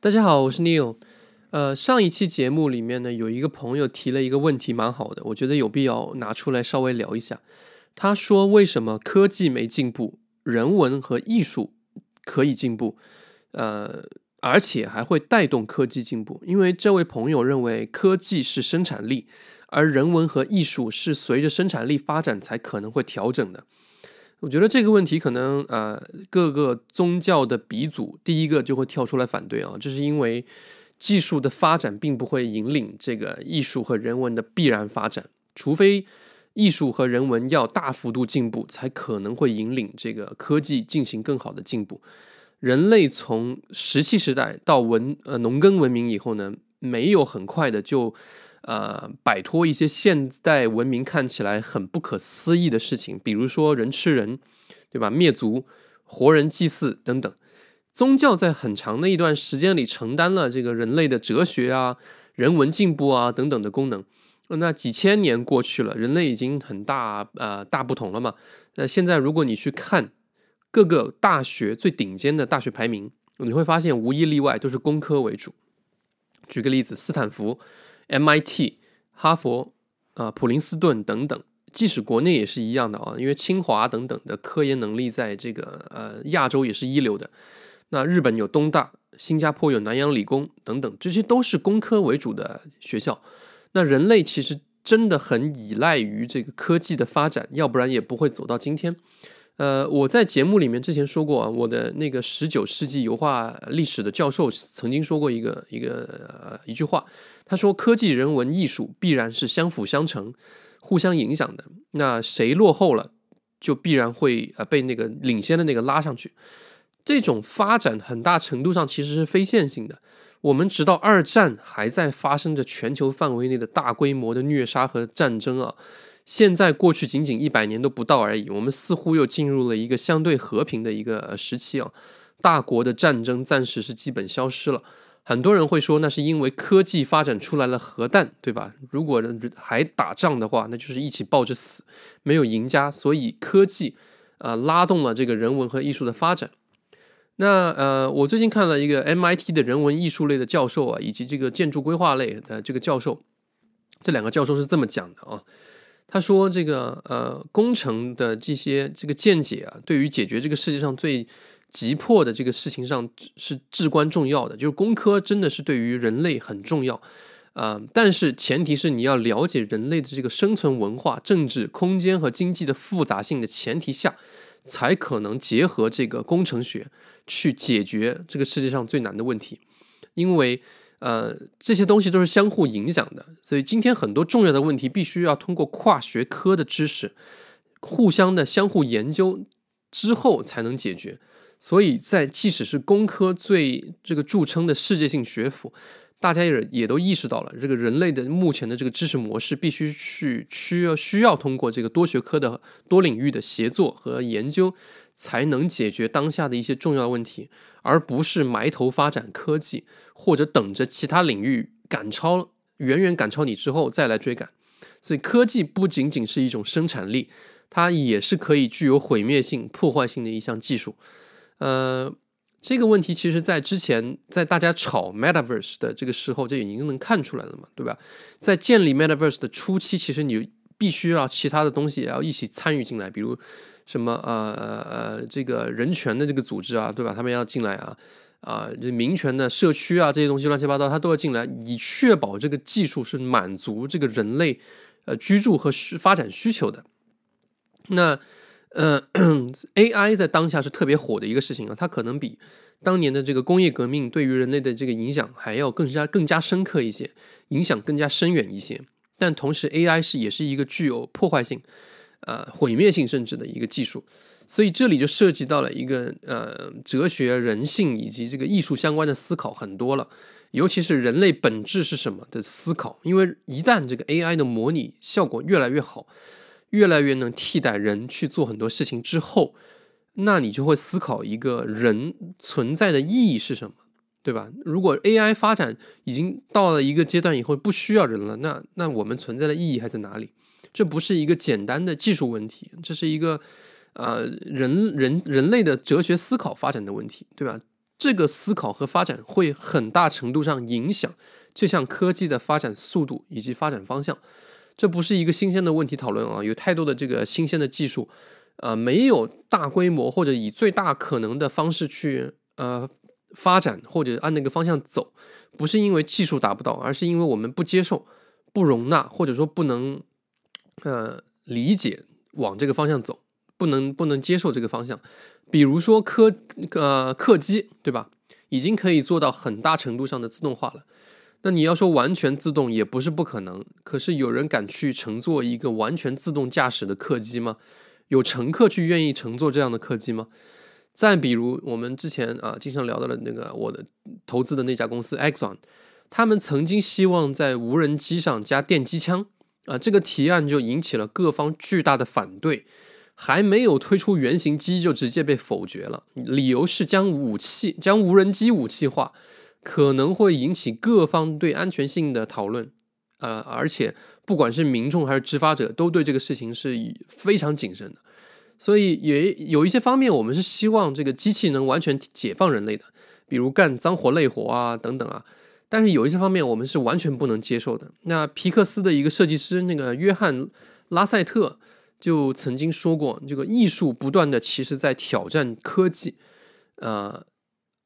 大家好，我是 Neil。呃，上一期节目里面呢，有一个朋友提了一个问题，蛮好的，我觉得有必要拿出来稍微聊一下。他说，为什么科技没进步，人文和艺术可以进步？呃，而且还会带动科技进步？因为这位朋友认为，科技是生产力，而人文和艺术是随着生产力发展才可能会调整的。我觉得这个问题可能呃，各个宗教的鼻祖第一个就会跳出来反对啊，这是因为技术的发展并不会引领这个艺术和人文的必然发展，除非艺术和人文要大幅度进步，才可能会引领这个科技进行更好的进步。人类从石器时代到文呃农耕文明以后呢，没有很快的就。呃，摆脱一些现代文明看起来很不可思议的事情，比如说人吃人，对吧？灭族、活人祭祀等等。宗教在很长的一段时间里承担了这个人类的哲学啊、人文进步啊等等的功能。那几千年过去了，人类已经很大呃大不同了嘛。那现在如果你去看各个大学最顶尖的大学排名，你会发现无一例外都是工科为主。举个例子，斯坦福。MIT、哈佛、啊普林斯顿等等，即使国内也是一样的啊，因为清华等等的科研能力在这个呃亚洲也是一流的。那日本有东大，新加坡有南洋理工等等，这些都是工科为主的学校。那人类其实真的很依赖于这个科技的发展，要不然也不会走到今天。呃，我在节目里面之前说过啊，我的那个十九世纪油画历史的教授曾经说过一个一个一句话，他说科技、人文、艺术必然是相辅相成、互相影响的。那谁落后了，就必然会呃被那个领先的那个拉上去。这种发展很大程度上其实是非线性的。我们直到二战还在发生着全球范围内的大规模的虐杀和战争啊。现在过去仅仅一百年都不到而已，我们似乎又进入了一个相对和平的一个时期啊。大国的战争暂时是基本消失了。很多人会说，那是因为科技发展出来了核弹，对吧？如果还打仗的话，那就是一起抱着死，没有赢家。所以科技啊拉动了这个人文和艺术的发展。那呃，我最近看了一个 MIT 的人文艺术类的教授啊，以及这个建筑规划类的这个教授，这两个教授是这么讲的啊。他说：“这个呃，工程的这些这个见解啊，对于解决这个世界上最急迫的这个事情上是至关重要的。就是工科真的是对于人类很重要啊，但是前提是你要了解人类的这个生存文化、政治、空间和经济的复杂性的前提下，才可能结合这个工程学去解决这个世界上最难的问题，因为。”呃，这些东西都是相互影响的，所以今天很多重要的问题必须要通过跨学科的知识，互相的相互研究之后才能解决。所以在即使是工科最这个著称的世界性学府，大家也也都意识到了，这个人类的目前的这个知识模式必须去需要需要通过这个多学科的多领域的协作和研究。才能解决当下的一些重要问题，而不是埋头发展科技，或者等着其他领域赶超、远远赶超你之后再来追赶。所以，科技不仅仅是一种生产力，它也是可以具有毁灭性、破坏性的一项技术。呃，这个问题其实，在之前在大家炒 Metaverse 的这个时候，就已经能看出来了嘛，对吧？在建立 Metaverse 的初期，其实你必须要其他的东西也要一起参与进来，比如。什么呃呃，这个人权的这个组织啊，对吧？他们要进来啊啊，这民权的社区啊，这些东西乱七八糟，他都要进来，以确保这个技术是满足这个人类呃居住和发展需求的。那呃，AI 在当下是特别火的一个事情啊，它可能比当年的这个工业革命对于人类的这个影响还要更加更加深刻一些，影响更加深远一些。但同时，AI 是也是一个具有破坏性。呃，毁灭性甚至的一个技术，所以这里就涉及到了一个呃哲学、人性以及这个艺术相关的思考很多了，尤其是人类本质是什么的思考。因为一旦这个 AI 的模拟效果越来越好，越来越能替代人去做很多事情之后，那你就会思考一个人存在的意义是什么，对吧？如果 AI 发展已经到了一个阶段以后不需要人了，那那我们存在的意义还在哪里？这不是一个简单的技术问题，这是一个，呃，人人人类的哲学思考发展的问题，对吧？这个思考和发展会很大程度上影响这项科技的发展速度以及发展方向。这不是一个新鲜的问题讨论啊，有太多的这个新鲜的技术，呃，没有大规模或者以最大可能的方式去呃发展或者按那个方向走，不是因为技术达不到，而是因为我们不接受、不容纳或者说不能呃理解往这个方向走，不能不能接受这个方向。比如说客呃客机对吧，已经可以做到很大程度上的自动化了。那你要说完全自动也不是不可能，可是有人敢去乘坐一个完全自动驾驶的客机吗？有乘客去愿意乘坐这样的客机吗？再比如我们之前啊经常聊到的那个我的投资的那家公司 Exxon，他们曾经希望在无人机上加电击枪啊，这个提案就引起了各方巨大的反对，还没有推出原型机就直接被否决了，理由是将武器将无人机武器化。可能会引起各方对安全性的讨论，呃，而且不管是民众还是执法者，都对这个事情是非常谨慎的。所以也有一些方面，我们是希望这个机器能完全解放人类的，比如干脏活累活啊等等啊。但是有一些方面，我们是完全不能接受的。那皮克斯的一个设计师，那个约翰拉塞特就曾经说过，这个艺术不断的其实在挑战科技，呃。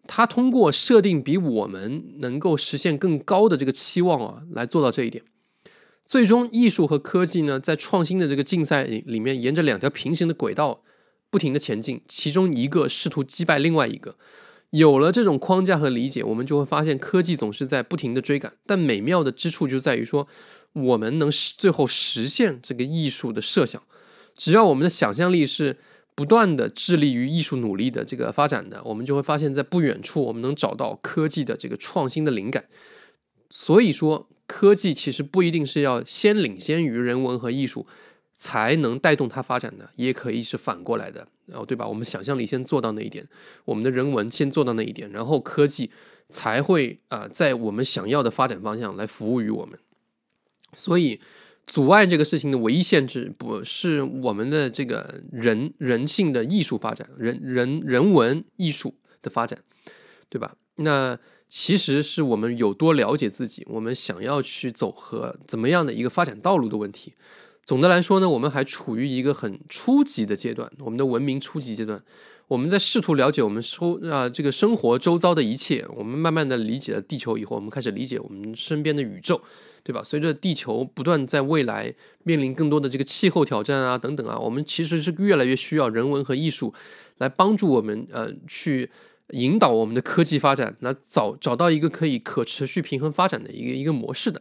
他通过设定比我们能够实现更高的这个期望啊，来做到这一点。最终，艺术和科技呢，在创新的这个竞赛里里面，沿着两条平行的轨道不停的前进，其中一个试图击败另外一个。有了这种框架和理解，我们就会发现，科技总是在不停的追赶。但美妙的之处就在于说，我们能最后实现这个艺术的设想，只要我们的想象力是。不断的致力于艺术努力的这个发展的，我们就会发现，在不远处，我们能找到科技的这个创新的灵感。所以说，科技其实不一定是要先领先于人文和艺术，才能带动它发展的，也可以是反过来的，然后对吧？我们想象力先做到那一点，我们的人文先做到那一点，然后科技才会啊，在我们想要的发展方向来服务于我们。所以。阻碍这个事情的唯一限制，不是我们的这个人人性的艺术发展，人人人文艺术的发展，对吧？那其实是我们有多了解自己，我们想要去走和怎么样的一个发展道路的问题。总的来说呢，我们还处于一个很初级的阶段，我们的文明初级阶段，我们在试图了解我们收啊这个生活周遭的一切。我们慢慢的理解了地球以后，我们开始理解我们身边的宇宙。对吧？随着地球不断在未来面临更多的这个气候挑战啊，等等啊，我们其实是越来越需要人文和艺术来帮助我们，呃，去引导我们的科技发展，那找找到一个可以可持续平衡发展的一个一个模式的。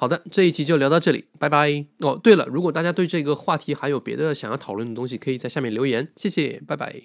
好的，这一集就聊到这里，拜拜。哦，对了，如果大家对这个话题还有别的想要讨论的东西，可以在下面留言，谢谢，拜拜。